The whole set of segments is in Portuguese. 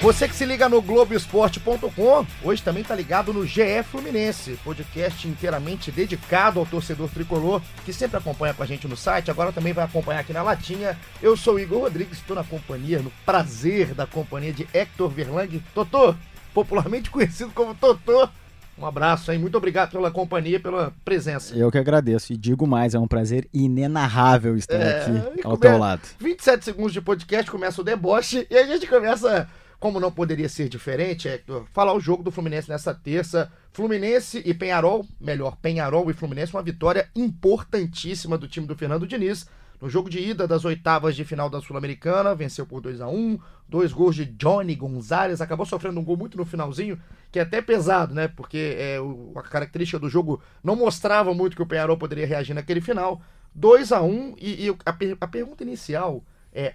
Você que se liga no Globoesporte.com, hoje também tá ligado no GE Fluminense, podcast inteiramente dedicado ao torcedor tricolor, que sempre acompanha com a gente no site, agora também vai acompanhar aqui na Latinha. Eu sou o Igor Rodrigues, estou na companhia, no prazer da companhia de Hector Verlang, Totô, popularmente conhecido como Totô. Um abraço aí, muito obrigado pela companhia, pela presença. Eu que agradeço e digo mais, é um prazer inenarrável estar é, aqui ao teu lado. 27 segundos de podcast, começa o deboche e a gente começa como não poderia ser diferente, é falar o jogo do Fluminense nessa terça. Fluminense e Penharol, melhor, Penharol e Fluminense, uma vitória importantíssima do time do Fernando Diniz. No jogo de ida das oitavas de final da Sul-Americana, venceu por 2 a 1 Dois gols de Johnny Gonzalez, acabou sofrendo um gol muito no finalzinho, que é até pesado, né? Porque é, o, a característica do jogo não mostrava muito que o Penharol poderia reagir naquele final. 2 a 1 e, e a, a pergunta inicial é: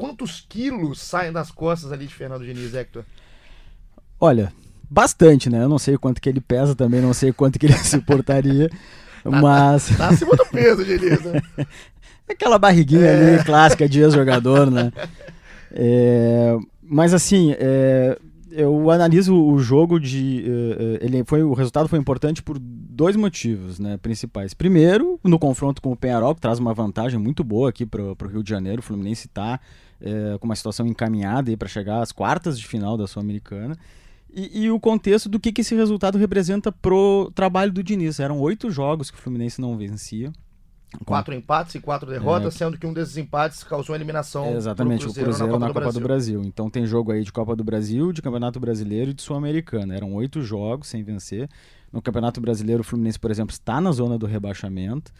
quantos quilos saem das costas ali de Fernando Diniz, Hector? Olha, bastante, né? Eu não sei quanto que ele pesa também, não sei quanto que ele suportaria, tá, mas... Tá, tá acima do peso, Diniz, né? Aquela barriguinha é. ali, clássica de ex-jogador, né? É, mas assim, é, eu analiso o jogo de. Uh, ele foi, o resultado foi importante por dois motivos né, principais. Primeiro, no confronto com o Penharol, que traz uma vantagem muito boa aqui para o Rio de Janeiro. O Fluminense está é, com uma situação encaminhada para chegar às quartas de final da Sul-Americana. E, e, o contexto do que, que esse resultado representa pro trabalho do Diniz. Eram oito jogos que o Fluminense não vencia. Quatro empates e quatro derrotas, é. sendo que um desses empates causou a eliminação é, Exatamente, Cruzeiro o Cruzeiro na Copa, na do, Copa do, Brasil. Então tem jogo aí de Copa do Brasil, de Campeonato Brasileiro e de Sul-Americana. Eram oito jogos sem vencer. No Campeonato Brasileiro, o Fluminense, por exemplo, está na zona do rebaixamento.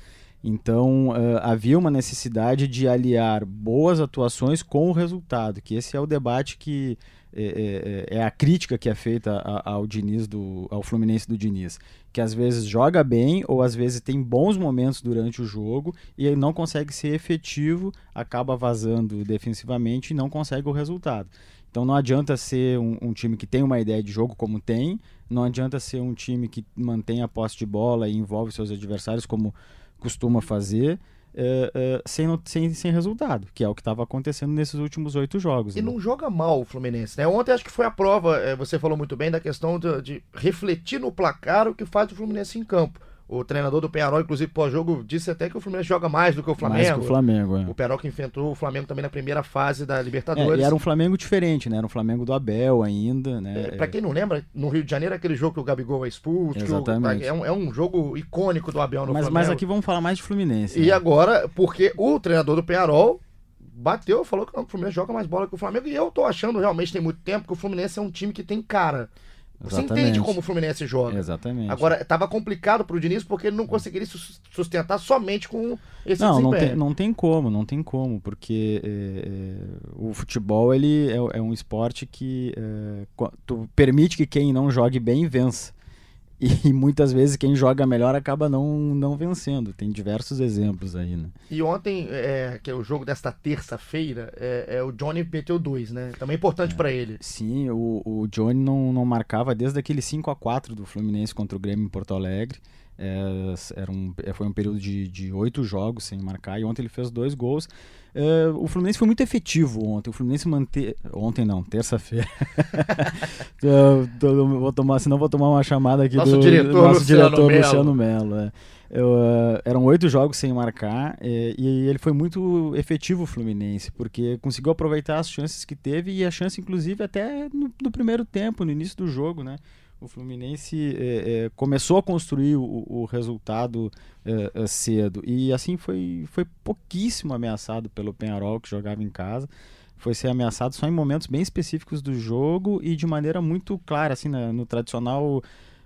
Então uh, havia uma necessidade de aliar boas atuações com o resultado, que esse é o debate que é, é, é a crítica que é feita ao Diniz do, ao Fluminense do Diniz, que às vezes joga bem ou às vezes tem bons momentos durante o jogo e ele não consegue ser efetivo, acaba vazando defensivamente e não consegue o resultado. Então não adianta ser um, um, time que tem uma ideia de jogo como tem, não adianta ser um time que mantém a posse de bola e envolve seus adversários como costuma fazer. Uh, uh, sem, sem, sem resultado, que é o que estava acontecendo nesses últimos oito jogos. E né? não joga mal o Fluminense, né? Ontem acho que foi a prova, é, você falou muito bem da questão de, de refletir no placar o que faz o Fluminense em campo. O treinador do Penharol, inclusive, pós-jogo, disse até que o Fluminense joga mais do que o Flamengo. Mais que o Flamengo, é. O Penharol que enfrentou o Flamengo também na primeira fase da Libertadores. É, e era um Flamengo diferente, né? Era um Flamengo do Abel ainda, né? É, pra quem não lembra, no Rio de Janeiro, aquele jogo que o Gabigol é expulso. Exatamente. O, é, um, é, um, jogo icônico do Abel no mas, Flamengo. Mas aqui vamos falar mais de Fluminense. E né? agora, porque o treinador do Penharol bateu, falou que o Fluminense joga mais bola que o Flamengo. E eu tô achando, realmente, tem muito tempo, que o Fluminense é um time que tem cara. Você Exatamente. entende como o Fluminense joga. Exatamente. Agora, estava complicado para o Diniz porque ele não conseguiria sustentar somente com esse não, desempenho. Não tem, não tem como, não tem como, porque é, é, o futebol ele é, é um esporte que é, tu permite que quem não jogue bem vença. E muitas vezes quem joga melhor acaba não, não vencendo. Tem diversos exemplos aí, né? E ontem, é, que é o jogo desta terça-feira, é, é, o Johnny meteu dois, né? Também importante é, para ele. Sim, o, o Johnny não, não marcava desde aquele 5 a 4 do Fluminense contra o Grêmio em Porto Alegre. É, era um, é, foi um período de oito jogos sem marcar e ontem ele fez dois gols. É, o Fluminense foi muito efetivo ontem. O Fluminense manteve. Ontem não, terça-feira. vou tomar, senão vou tomar uma chamada aqui nosso do diretor, nosso Luciano diretor Melo. Luciano Melo. É. Uh, eram oito jogos sem marcar e, e, ele foi muito efetivo o Fluminense, porque conseguiu aproveitar as chances que teve e a chance, inclusive, até no, no primeiro tempo, no início do jogo, né? O Fluminense é, é, começou a construir o, o resultado é, cedo. E assim foi, foi pouquíssimo ameaçado pelo Penharol que jogava em casa. Foi ser ameaçado só em momentos bem específicos do jogo e de maneira muito clara assim no tradicional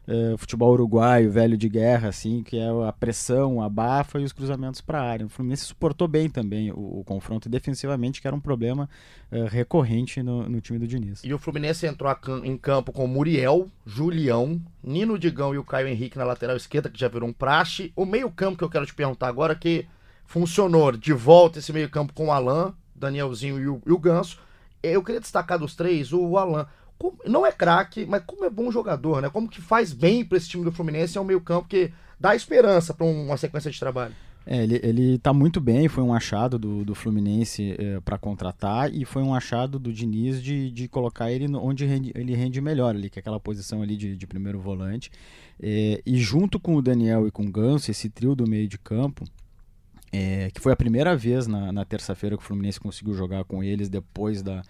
uh, futebol uruguaio, velho de guerra, assim, que é a pressão, a bafa e os cruzamentos para a área. O Fluminense suportou bem também o, o confronto defensivamente, que era um problema uh, recorrente no, no, time do Diniz. E o Fluminense entrou em campo com Muriel, Julião, Nino Digão e o Caio Henrique na lateral esquerda, que já virou um praxe. O meio-campo que eu quero te perguntar agora, que funcionou de volta esse meio-campo com o Alain, Danielzinho e o, e o Ganso. Eu queria destacar dos três o Alain como, não é craque, mas como é bom jogador, né? Como que faz bem para esse time do Fluminense é um meio-campo que dá esperança para uma sequência de trabalho. É, ele, ele tá muito bem, foi um achado do, do Fluminense é, para contratar e foi um achado do Diniz de, de colocar ele onde rende, ele rende melhor ali, que é aquela posição ali de, de primeiro volante. É, e junto com o Daniel e com o Ganso, esse trio do meio de campo, é, que foi a primeira vez na, na terça-feira que o Fluminense conseguiu jogar com eles depois da,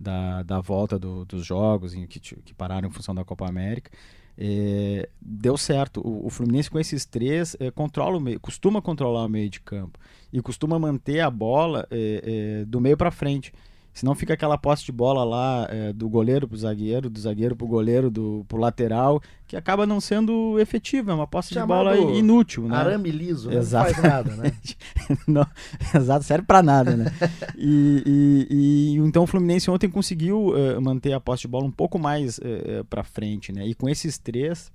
da, da volta do, dos jogos em que, que pararam em função da Copa América. É, deu certo. O, o, Fluminense com esses três é, controla o meio, costuma controlar o meio de campo e costuma manter a bola é, é do meio para frente. Senão fica aquela posse de bola lá é, do goleiro pro zagueiro, do zagueiro pro goleiro, do pro lateral, que acaba não sendo efetiva, é uma posse Chamado de bola inútil, né? Arame liso, né? Exato. não faz nada, né? não, exato, serve para nada, né? e, e, e, então o Fluminense ontem conseguiu uh, manter a posse de bola um pouco mais uh, eh, para frente, né? E com esses três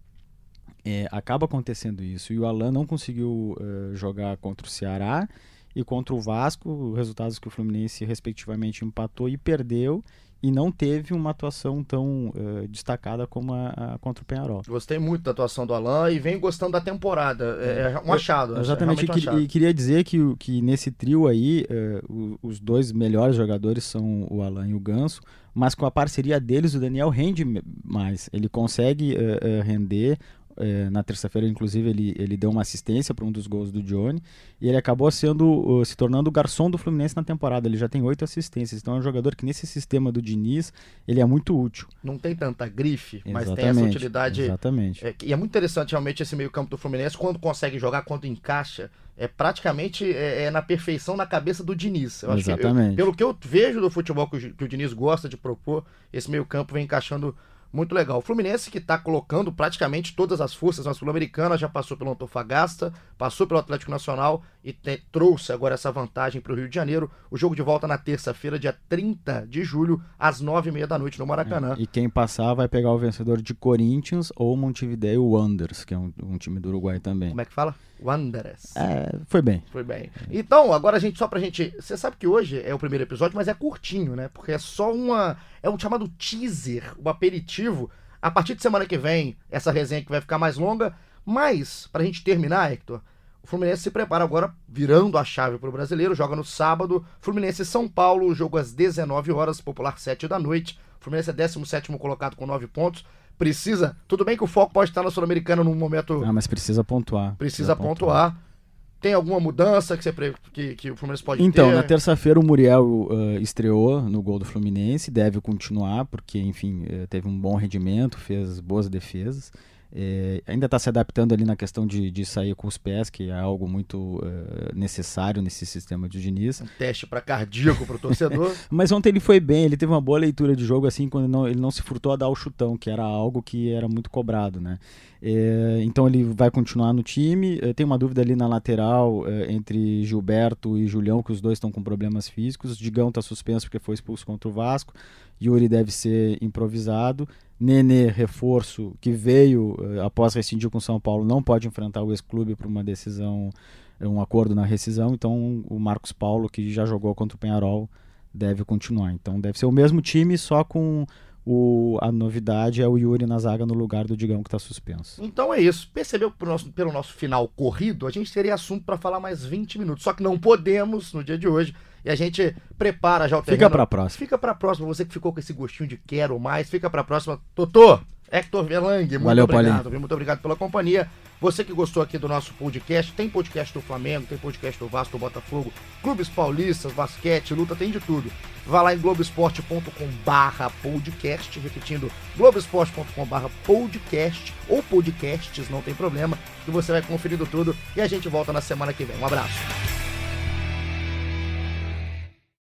é, acaba acontecendo isso. E o Alan não conseguiu uh, jogar contra o Ceará e contra o Vasco, resultados que o Fluminense respectivamente empatou e perdeu e não teve uma atuação tão uh, destacada como a, a, contra o Penharol. Gostei muito da atuação do Alan e venho gostando da temporada. É, é um achado. exatamente. É um achado. E queria dizer que, que nesse trio aí, uh, os dois melhores jogadores são o Alan e o Ganso, mas com a parceria deles, o Daniel rende mais. Ele consegue uh, render é, na terça-feira, inclusive, ele, ele deu uma assistência para um dos gols do Johnny e ele acabou sendo se tornando o garçom do Fluminense na temporada. Ele já tem oito assistências, então é um jogador que nesse sistema do Diniz ele é muito útil. Não tem tanta grife, mas tem essa utilidade. Exatamente. É, e é muito interessante realmente esse meio-campo do Fluminense quando consegue jogar, quando encaixa. É praticamente é, é na perfeição na cabeça do Diniz. Eu Exatamente. Eu, pelo que eu vejo do futebol que o, que o Diniz gosta de propor, esse meio-campo vem encaixando muito legal. O Fluminense que está colocando praticamente todas as forças na Sul-Americana, já passou pelo Antofagasta, passou pelo Atlético Nacional e te, trouxe agora essa vantagem para o Rio de Janeiro. O jogo de volta na terça-feira, dia 30 de julho, às nove e meia da noite no Maracanã. É, e quem passar vai pegar o vencedor de Corinthians ou Montevideo Wanderers, que é um, um time do Uruguai também. Como é que fala? Wanderers. É, foi bem. Foi bem. Então, agora a gente, só pra gente. Você sabe que hoje é o primeiro episódio, mas é curtinho, né? Porque é só uma. É um chamado teaser, um aperitivo. A partir de semana que vem, essa resenha que vai ficar mais longa. Mas, pra gente terminar, Hector, o Fluminense se prepara agora, virando a chave pro brasileiro, joga no sábado. Fluminense e São Paulo, jogo às 19 horas, popular 7 da noite. O Fluminense é 17 colocado com 9 pontos precisa. Tudo bem que o foco pode estar na Sul-Americana num momento. Ah, mas precisa pontuar. Precisa, precisa pontuar. pontuar. Tem alguma mudança que, você, que, que o Fluminense pode então, ter? Então, na terça-feira o Muriel uh, estreou no gol do Fluminense, deve continuar, porque, enfim, uh, teve um bom rendimento, fez boas defesas. É, ainda está se adaptando ali na questão de, de sair com os pés, que é algo muito uh, necessário nesse sistema de Diniz. Um teste para cardíaco para o torcedor. Mas ontem ele foi bem, ele teve uma boa leitura de jogo, assim, quando não, ele não se furtou a dar o chutão, que era algo que era muito cobrado, né? É, então ele vai continuar no time. É, tem uma dúvida ali na lateral é, entre Gilberto e Julião, que os dois estão com problemas físicos. Digão está suspenso porque foi expulso contra o Vasco. Yuri deve ser improvisado. Nenê, reforço, que veio uh, após rescindir com São Paulo, não pode enfrentar o ex-clube por uma decisão, eh, um acordo na rescisão. Então, o Marcos Paulo, que já jogou contra o Penharol, deve continuar. Então, deve ser o mesmo time, só com o, a novidade é o Yuri na zaga no lugar do Digão que está suspenso. Então é isso. Percebeu que nosso, pelo nosso final corrido, a gente teria assunto para falar mais 20 minutos. Só que não podemos no dia de hoje e a gente prepara já o terreno. Fica pra próxima. Fica pra próxima, você que ficou com esse gostinho de quero mais, fica pra próxima. Totô, Hector Velang, muito Valeu, obrigado, Paulinho. muito obrigado pela companhia. Você que gostou aqui do nosso podcast, tem podcast do Flamengo, tem podcast do Vasco, do Botafogo, clubes paulistas, basquete, luta, tem de tudo. Vá lá em globesport.com barra podcast, repetindo, globesport.com barra podcast ou podcasts, não tem problema, que você vai conferindo tudo e a gente volta na semana que vem. Um abraço.